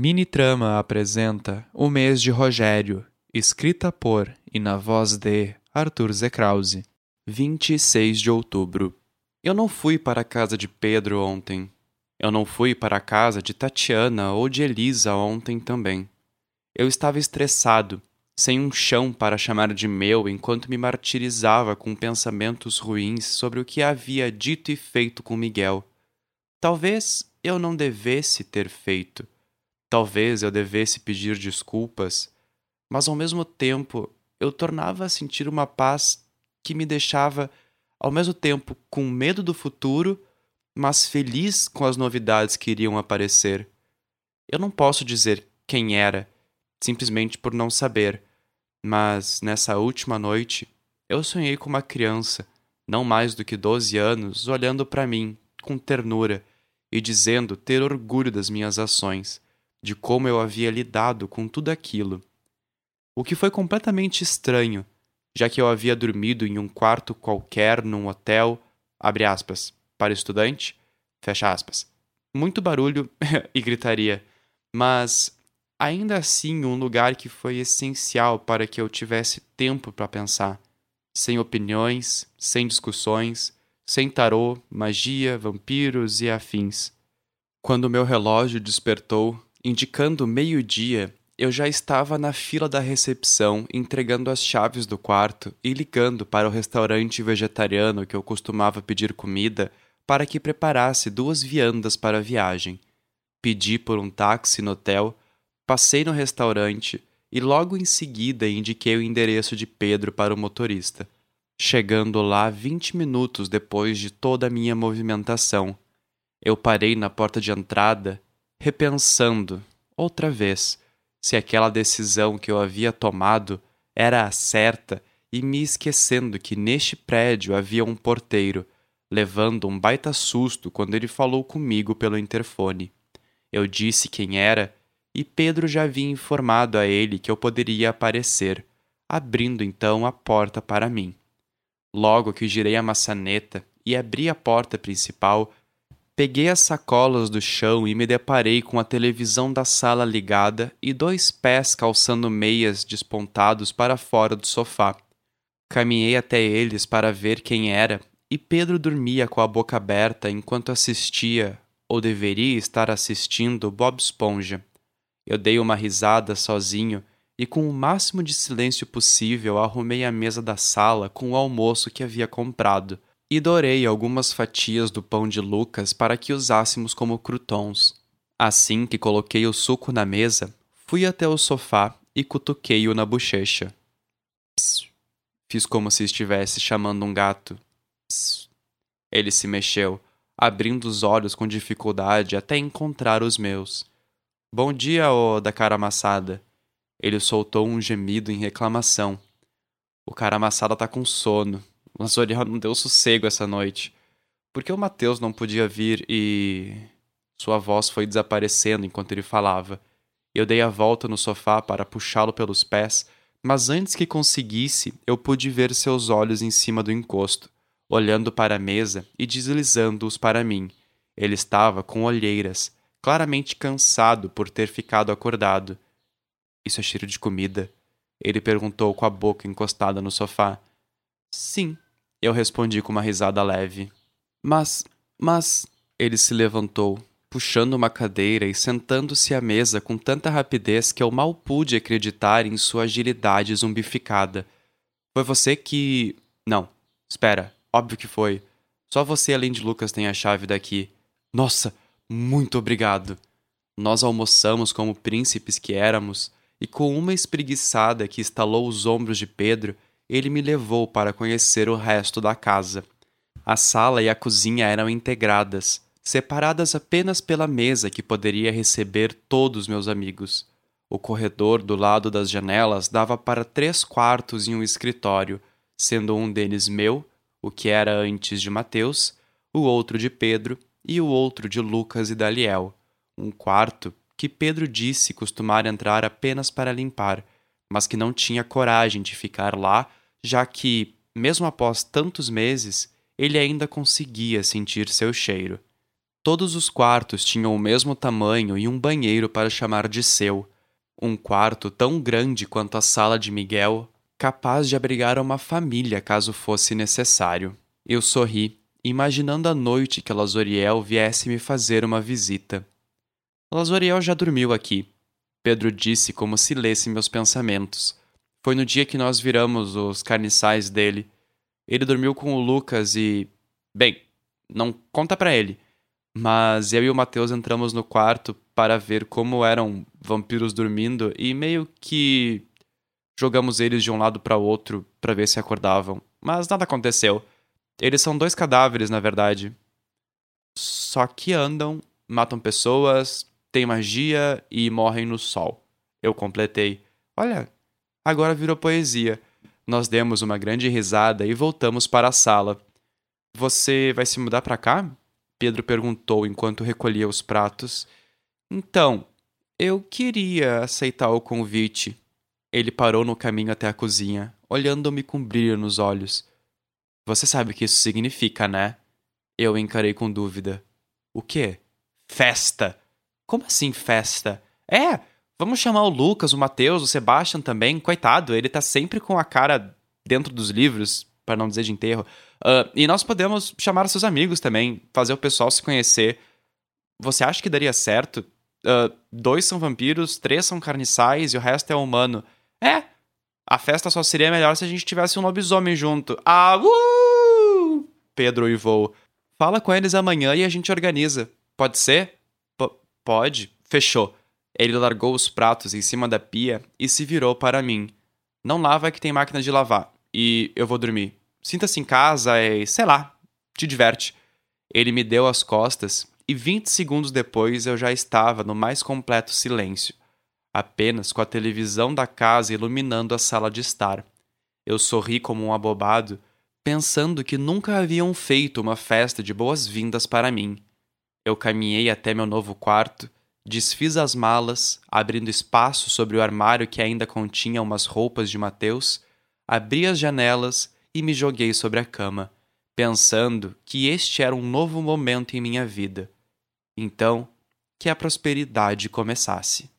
Mini Trama apresenta O Mês de Rogério, escrita por e na voz de Arthur Zekrause. 26 de outubro. Eu não fui para a casa de Pedro ontem. Eu não fui para a casa de Tatiana ou de Elisa ontem também. Eu estava estressado, sem um chão para chamar de meu enquanto me martirizava com pensamentos ruins sobre o que havia dito e feito com Miguel. Talvez eu não devesse ter feito Talvez eu devesse pedir desculpas, mas ao mesmo tempo eu tornava a sentir uma paz que me deixava, ao mesmo tempo, com medo do futuro, mas feliz com as novidades que iriam aparecer. Eu não posso dizer quem era, simplesmente por não saber, mas nessa última noite eu sonhei com uma criança, não mais do que doze anos, olhando para mim com ternura e dizendo ter orgulho das minhas ações de como eu havia lidado com tudo aquilo. O que foi completamente estranho, já que eu havia dormido em um quarto qualquer num hotel, abre aspas, para estudante, fecha aspas. Muito barulho e gritaria, mas ainda assim um lugar que foi essencial para que eu tivesse tempo para pensar, sem opiniões, sem discussões, sem tarô, magia, vampiros e afins. Quando meu relógio despertou, Indicando meio-dia, eu já estava na fila da recepção entregando as chaves do quarto e ligando para o restaurante vegetariano que eu costumava pedir comida para que preparasse duas viandas para a viagem. Pedi por um táxi no hotel, passei no restaurante e logo em seguida indiquei o endereço de Pedro para o motorista. Chegando lá vinte minutos depois de toda a minha movimentação, eu parei na porta de entrada repensando, outra vez, se aquela decisão que eu havia tomado era a certa e me esquecendo que neste prédio havia um porteiro, levando um baita susto quando ele falou comigo pelo interfone. Eu disse quem era e Pedro já havia informado a ele que eu poderia aparecer, abrindo então a porta para mim. Logo que girei a maçaneta e abri a porta principal, Peguei as sacolas do chão e me deparei com a televisão da sala ligada e dois pés calçando meias despontados para fora do sofá. Caminhei até eles para ver quem era e Pedro dormia com a boca aberta enquanto assistia, ou deveria estar assistindo, Bob Esponja. Eu dei uma risada sozinho e, com o máximo de silêncio possível, arrumei a mesa da sala com o almoço que havia comprado e dourei algumas fatias do pão de Lucas para que usássemos como croutons. Assim que coloquei o suco na mesa, fui até o sofá e cutuquei-o na bochecha. Psst. Fiz como se estivesse chamando um gato. Psst. Ele se mexeu, abrindo os olhos com dificuldade até encontrar os meus. Bom dia, ô da cara amassada. Ele soltou um gemido em reclamação. O cara amassada tá com sono, o Azoriel não deu sossego essa noite. Por que o Mateus não podia vir e. Sua voz foi desaparecendo enquanto ele falava. Eu dei a volta no sofá para puxá-lo pelos pés, mas antes que conseguisse, eu pude ver seus olhos em cima do encosto, olhando para a mesa e deslizando-os para mim. Ele estava com olheiras, claramente cansado por ter ficado acordado. Isso é cheiro de comida? Ele perguntou com a boca encostada no sofá. Sim, eu respondi com uma risada leve. Mas, mas. Ele se levantou, puxando uma cadeira e sentando-se à mesa com tanta rapidez que eu mal pude acreditar em sua agilidade zumbificada. Foi você que. Não, espera, óbvio que foi. Só você, além de Lucas, tem a chave daqui. Nossa, muito obrigado. Nós almoçamos como príncipes que éramos, e com uma espreguiçada que estalou os ombros de Pedro, ele me levou para conhecer o resto da casa. A sala e a cozinha eram integradas, separadas apenas pela mesa que poderia receber todos meus amigos. O corredor do lado das janelas dava para três quartos e um escritório, sendo um deles meu, o que era antes de Mateus, o outro de Pedro e o outro de Lucas e Daliel. Um quarto que Pedro disse costumar entrar apenas para limpar, mas que não tinha coragem de ficar lá já que, mesmo após tantos meses, ele ainda conseguia sentir seu cheiro. Todos os quartos tinham o mesmo tamanho e um banheiro para chamar de seu. Um quarto tão grande quanto a sala de Miguel, capaz de abrigar uma família caso fosse necessário. Eu sorri, imaginando a noite que Lazoriel viesse me fazer uma visita. Lazoriel já dormiu aqui. Pedro disse como se lesse meus pensamentos. Foi no dia que nós viramos os carniçais dele. Ele dormiu com o Lucas e. Bem, não conta para ele. Mas eu e o Matheus entramos no quarto para ver como eram vampiros dormindo e meio que jogamos eles de um lado para o outro para ver se acordavam. Mas nada aconteceu. Eles são dois cadáveres, na verdade. Só que andam, matam pessoas, têm magia e morrem no sol. Eu completei. Olha, agora virou poesia. Nós demos uma grande risada e voltamos para a sala. Você vai se mudar para cá? Pedro perguntou enquanto recolhia os pratos. Então, eu queria aceitar o convite. Ele parou no caminho até a cozinha, olhando-me com brilho nos olhos. Você sabe o que isso significa, né? Eu encarei com dúvida. O quê? Festa! Como assim festa? É! Vamos chamar o Lucas, o Matheus, o Sebastian também. Coitado, ele tá sempre com a cara dentro dos livros, para não dizer de enterro. Uh, e nós podemos chamar seus amigos também, fazer o pessoal se conhecer. Você acha que daria certo? Uh, dois são vampiros, três são carniçais e o resto é humano. É, a festa só seria melhor se a gente tivesse um lobisomem junto. Ah, uh! Pedro uivou. Fala com eles amanhã e a gente organiza. Pode ser? P pode. Fechou. Ele largou os pratos em cima da pia e se virou para mim. Não lava que tem máquina de lavar. E eu vou dormir. Sinta-se em casa e, sei lá, te diverte. Ele me deu as costas e 20 segundos depois eu já estava no mais completo silêncio, apenas com a televisão da casa iluminando a sala de estar. Eu sorri como um abobado, pensando que nunca haviam feito uma festa de boas-vindas para mim. Eu caminhei até meu novo quarto, desfiz as malas, abrindo espaço sobre o armário que ainda continha umas roupas de Mateus, abri as janelas e me joguei sobre a cama, pensando que este era um novo momento em minha vida. Então, que a prosperidade começasse.